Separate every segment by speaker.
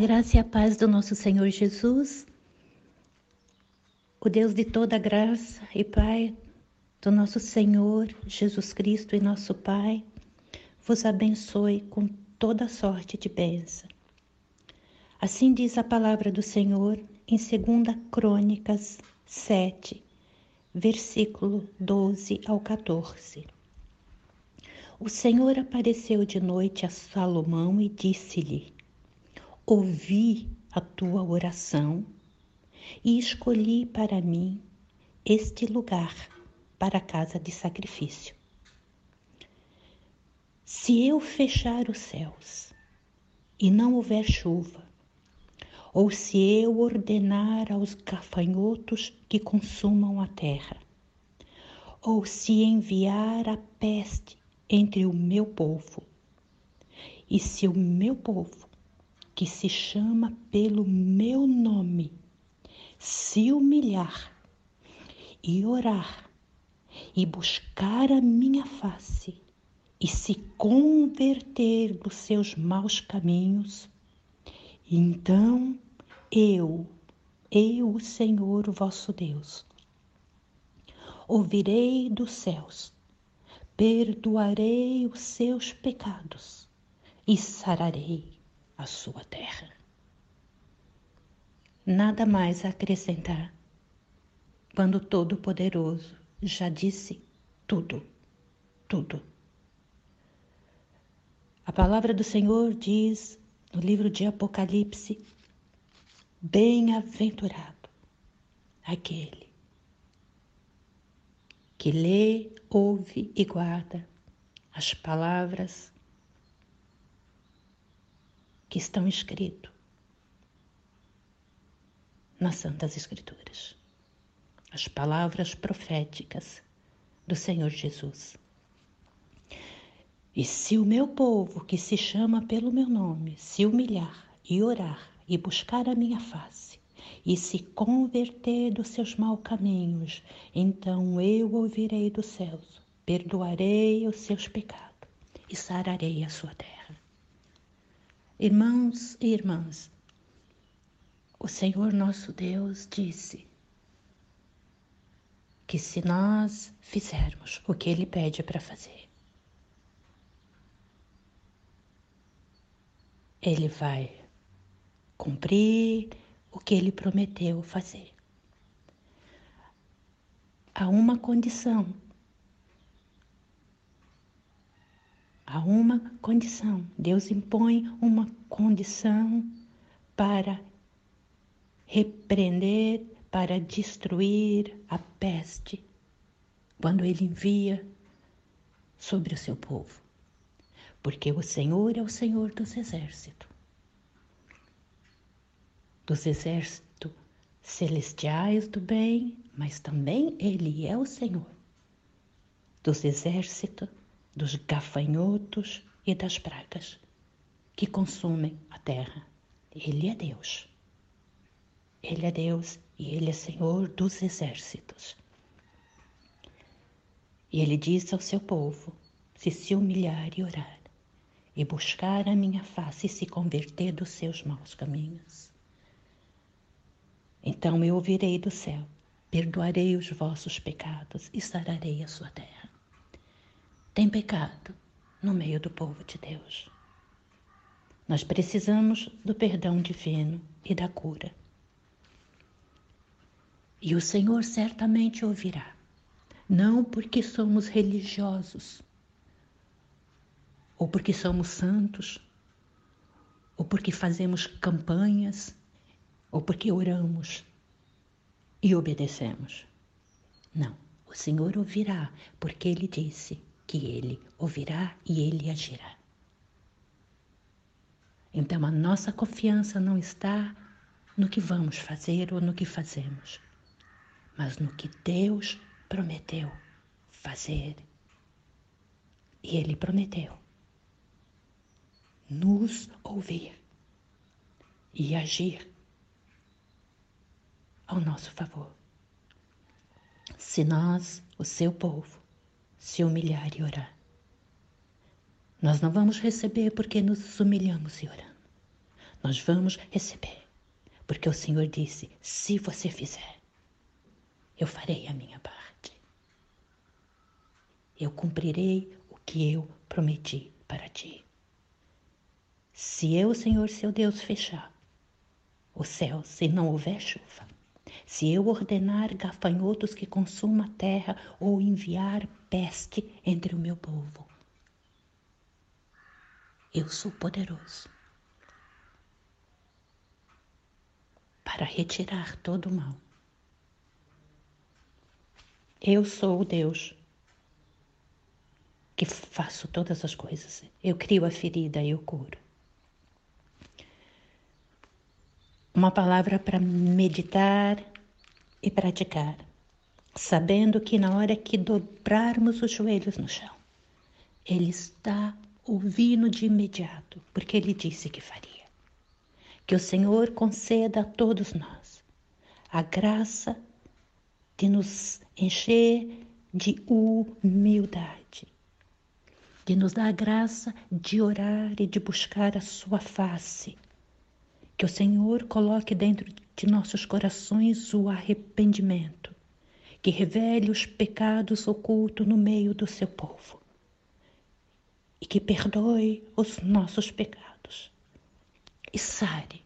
Speaker 1: Graça e a paz do nosso Senhor Jesus, o Deus de toda graça e Pai do nosso Senhor Jesus Cristo e nosso Pai, vos abençoe com toda sorte de bênção. Assim diz a palavra do Senhor em 2 Crônicas 7, versículo 12 ao 14. O Senhor apareceu de noite a Salomão e disse-lhe: ouvi a tua oração e escolhi para mim este lugar para a casa de sacrifício. Se eu fechar os céus e não houver chuva, ou se eu ordenar aos gafanhotos que consumam a terra, ou se enviar a peste entre o meu povo, e se o meu povo que se chama pelo meu nome, se humilhar e orar e buscar a minha face e se converter dos seus maus caminhos, então eu, eu, o Senhor vosso Deus, ouvirei dos céus, perdoarei os seus pecados e sararei a sua terra. Nada mais a acrescentar, quando Todo-Poderoso já disse tudo, tudo. A palavra do Senhor diz no livro de Apocalipse: Bem-aventurado aquele que lê, ouve e guarda as palavras que estão escritos nas Santas Escrituras. As palavras proféticas do Senhor Jesus. E se o meu povo, que se chama pelo meu nome, se humilhar e orar e buscar a minha face, e se converter dos seus maus caminhos, então eu ouvirei dos céus, perdoarei os seus pecados e sararei a sua terra. Irmãos e irmãs, o Senhor nosso Deus disse que se nós fizermos o que Ele pede para fazer, Ele vai cumprir o que Ele prometeu fazer. Há uma condição Há uma condição. Deus impõe uma condição para repreender, para destruir a peste, quando Ele envia sobre o seu povo. Porque o Senhor é o Senhor dos exércitos dos exércitos celestiais do bem, mas também Ele é o Senhor dos exércitos dos gafanhotos e das pragas que consumem a terra. Ele é Deus. Ele é Deus e Ele é Senhor dos exércitos. E Ele diz ao seu povo: se se humilhar e orar, e buscar a minha face e se converter dos seus maus caminhos, então eu ouvirei do céu, perdoarei os vossos pecados e sararei a sua terra tem pecado no meio do povo de Deus. Nós precisamos do perdão divino e da cura. E o Senhor certamente ouvirá, não porque somos religiosos, ou porque somos santos, ou porque fazemos campanhas, ou porque oramos e obedecemos. Não, o Senhor ouvirá, porque Ele disse: que ele ouvirá e ele agirá. Então a nossa confiança não está no que vamos fazer ou no que fazemos, mas no que Deus prometeu fazer. E Ele prometeu nos ouvir e agir ao nosso favor. Se nós, o seu povo, se humilhar e orar. Nós não vamos receber porque nos humilhamos e oramos. nós vamos receber. Porque o Senhor disse: se você fizer, eu farei a minha parte. Eu cumprirei o que eu prometi para ti. Se eu, Senhor, seu Deus, fechar o céu, se não houver chuva, se eu ordenar gafanhotos que consumam a terra ou enviar peste entre o meu povo, eu sou poderoso para retirar todo o mal. Eu sou o Deus que faço todas as coisas. Eu crio a ferida, eu curo. Uma palavra para meditar e praticar, sabendo que na hora que dobrarmos os joelhos no chão, Ele está ouvindo de imediato, porque Ele disse que faria. Que o Senhor conceda a todos nós a graça de nos encher de humildade, de nos dar a graça de orar e de buscar a Sua face. Que o Senhor coloque dentro de nossos corações o arrependimento, que revele os pecados ocultos no meio do seu povo e que perdoe os nossos pecados e sare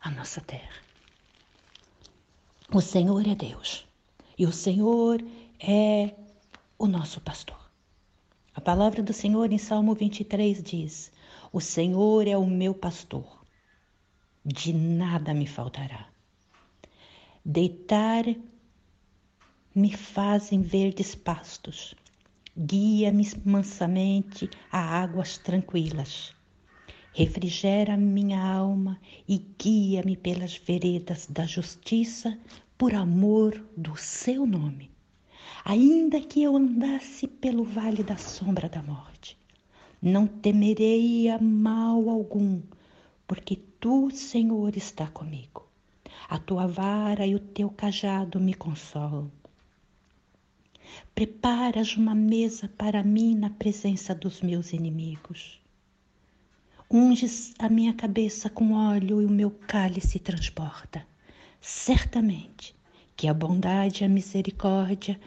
Speaker 1: a nossa terra. O Senhor é Deus e o Senhor é o nosso pastor. A palavra do Senhor em Salmo 23 diz: O Senhor é o meu pastor, de nada me faltará. Deitar me fazem verdes pastos, guia-me mansamente a águas tranquilas. Refrigera minha alma e guia-me pelas veredas da justiça por amor do seu nome. Ainda que eu andasse pelo vale da sombra da morte, não temerei a mal algum, porque tu, Senhor, está comigo. A tua vara e o teu cajado me consolam. Preparas uma mesa para mim na presença dos meus inimigos. Unges a minha cabeça com óleo e o meu cálice transborda. Certamente que a bondade e a misericórdia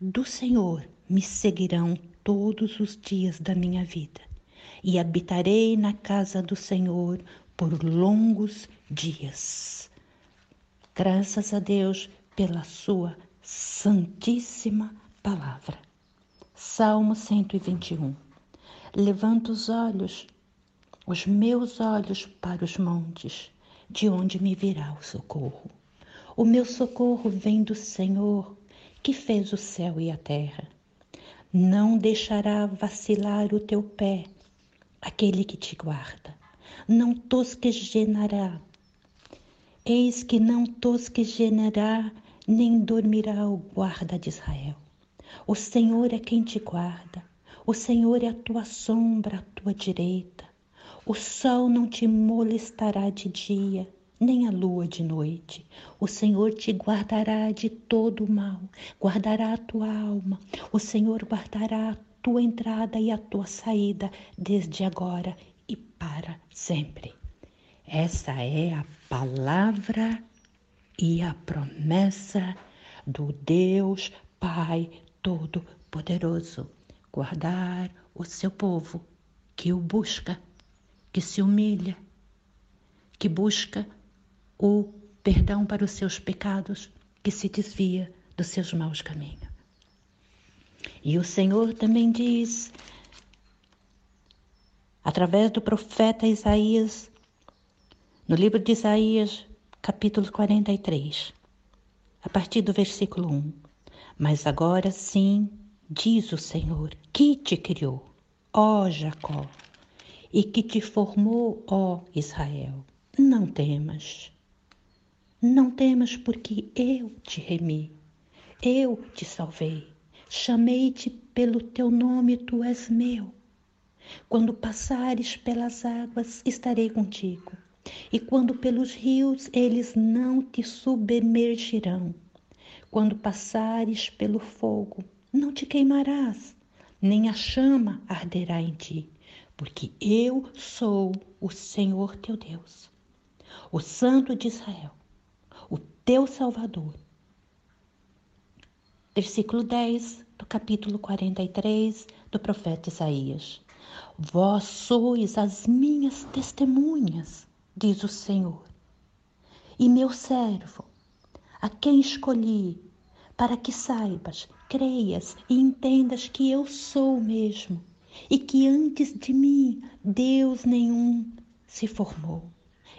Speaker 1: do Senhor me seguirão todos os dias da minha vida, e habitarei na casa do Senhor por longos dias. Graças a Deus pela sua santíssima palavra. Salmo 121. Levanta os olhos os meus olhos para os montes, de onde me virá o socorro. O meu socorro vem do Senhor, que fez o céu e a terra. Não deixará vacilar o teu pé, aquele que te guarda. Não tosquejenará. Eis que não tosquejenará, nem dormirá o guarda de Israel. O Senhor é quem te guarda. O Senhor é a tua sombra, a tua direita. O sol não te molestará de dia, nem a lua de noite. O Senhor te guardará de todo o mal, guardará a tua alma. O Senhor guardará a tua entrada e a tua saída, desde agora e para sempre. Essa é a palavra e a promessa do Deus Pai Todo-Poderoso. Guardar o seu povo que o busca que se humilha, que busca o perdão para os seus pecados, que se desvia dos seus maus caminhos. E o Senhor também diz, através do profeta Isaías, no livro de Isaías, capítulo 43, a partir do versículo 1. Mas agora sim, diz o Senhor, que te criou, ó Jacó, e que te formou, ó Israel. Não temas. Não temas, porque eu te remi, eu te salvei. Chamei-te pelo teu nome, tu és meu. Quando passares pelas águas, estarei contigo. E quando pelos rios, eles não te submergirão. Quando passares pelo fogo, não te queimarás, nem a chama arderá em ti porque eu sou o Senhor teu Deus, o Santo de Israel, o teu Salvador. Versículo 10 do capítulo 43 do profeta Isaías. Vós sois as minhas testemunhas, diz o Senhor, e meu servo, a quem escolhi, para que saibas, creias e entendas que eu sou mesmo e que antes de mim Deus nenhum se formou,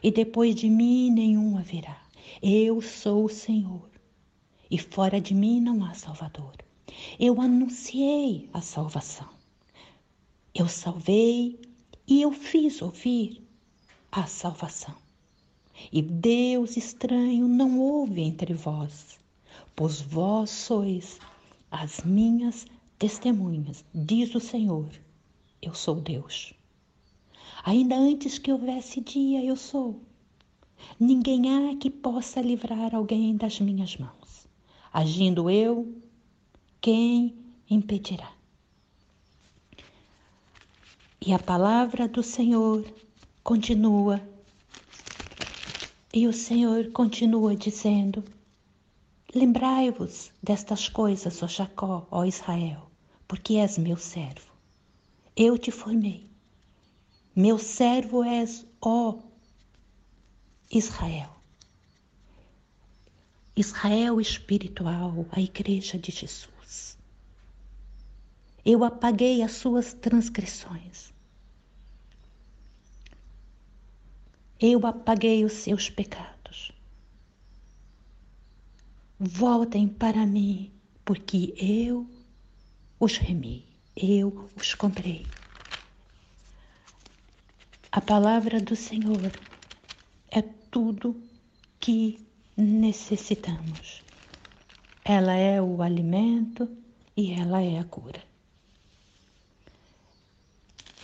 Speaker 1: e depois de mim nenhum haverá. Eu sou o Senhor, e fora de mim não há Salvador. Eu anunciei a salvação. Eu salvei e eu fiz ouvir a salvação. E Deus estranho não houve entre vós, pois vós sois as minhas testemunhas, diz o Senhor, eu sou Deus. Ainda antes que houvesse dia, eu sou. Ninguém há que possa livrar alguém das minhas mãos. Agindo eu, quem impedirá? E a palavra do Senhor continua. E o Senhor continua dizendo: Lembrai-vos destas coisas, ó Jacó, ó Israel, porque és meu servo. Eu te formei. Meu servo és, ó Israel. Israel espiritual, a igreja de Jesus. Eu apaguei as suas transgressões. Eu apaguei os seus pecados. Voltem para mim, porque eu os remi eu os comprei. A palavra do Senhor é tudo que necessitamos. Ela é o alimento e ela é a cura.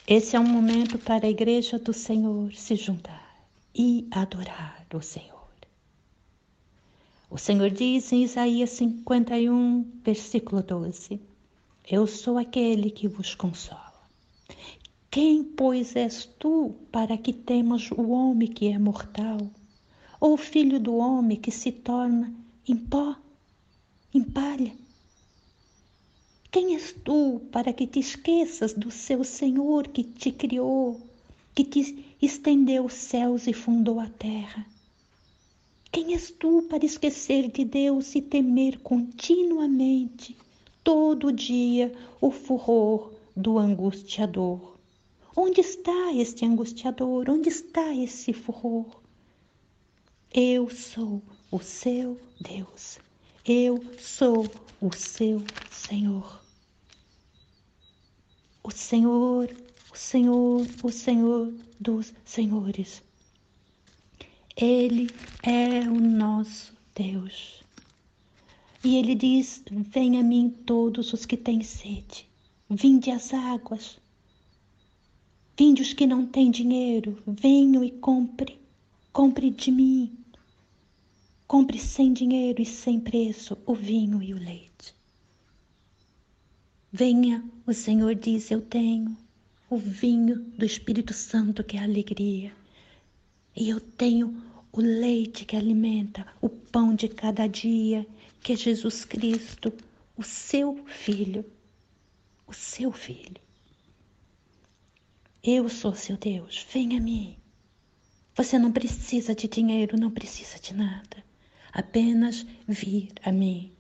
Speaker 1: Esse é um momento para a igreja do Senhor se juntar e adorar o Senhor. O Senhor diz em Isaías 51, versículo 12: eu sou aquele que vos consola. Quem, pois, és tu para que temas o homem que é mortal, ou o filho do homem que se torna em pó, em palha? Quem és tu para que te esqueças do seu Senhor que te criou, que te estendeu os céus e fundou a terra? Quem és tu para esquecer de Deus e temer continuamente todo dia o furor do angustiador. Onde está este angustiador? Onde está esse furor? Eu sou o seu Deus. Eu sou o seu Senhor. O Senhor, Senhor, o Senhor dos Senhores. Ele é o nosso Deus. E ele diz: Venha a mim todos os que têm sede, vinde às águas. Vinde os que não têm dinheiro, venham e compre, compre de mim. Compre sem dinheiro e sem preço o vinho e o leite. Venha, o Senhor diz: Eu tenho o vinho do Espírito Santo, que é alegria. E eu tenho o leite que alimenta, o pão de cada dia, que é Jesus Cristo, o seu filho, o seu filho. Eu sou seu Deus, venha a mim. Você não precisa de dinheiro, não precisa de nada. Apenas vir a mim.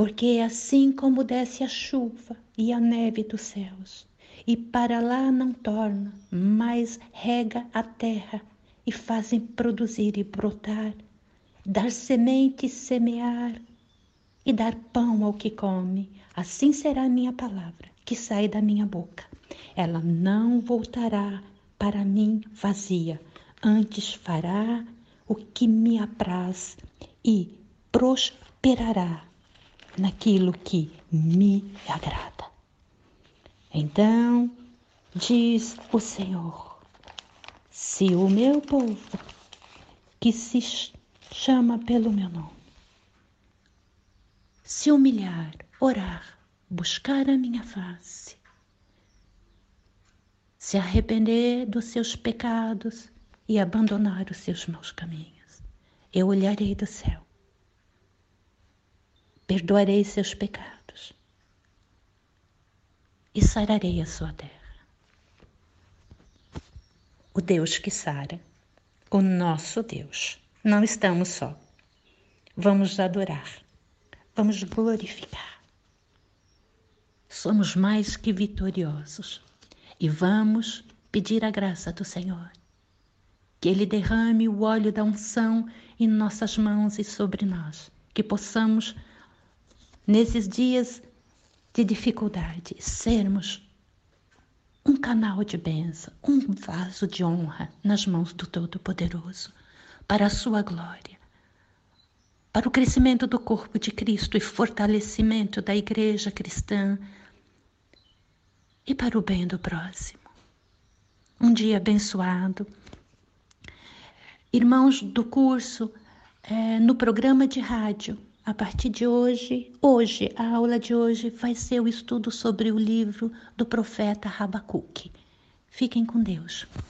Speaker 1: Porque assim como desce a chuva e a neve dos céus, e para lá não torna, mas rega a terra e fazem produzir e brotar, dar semente e semear e dar pão ao que come. Assim será a minha palavra que sai da minha boca. Ela não voltará para mim vazia, antes fará o que me apraz e prosperará naquilo que me agrada. Então, diz o Senhor, se o meu povo, que se chama pelo meu nome, se humilhar, orar, buscar a minha face, se arrepender dos seus pecados e abandonar os seus maus caminhos, eu olharei do céu, perdoarei seus pecados e sararei a sua terra. O Deus que sara, o nosso Deus. Não estamos só. Vamos adorar, vamos glorificar. Somos mais que vitoriosos e vamos pedir a graça do Senhor. Que Ele derrame o óleo da unção em nossas mãos e sobre nós. Que possamos, nesses dias de dificuldade, sermos um canal de bênção, um vaso de honra nas mãos do Todo-Poderoso, para a sua glória, para o crescimento do corpo de Cristo e fortalecimento da igreja cristã e para o bem do próximo. Um dia abençoado. Irmãos do curso, é, no programa de rádio, a partir de hoje, hoje, a aula de hoje vai ser o estudo sobre o livro do profeta Rabacuque. Fiquem com Deus.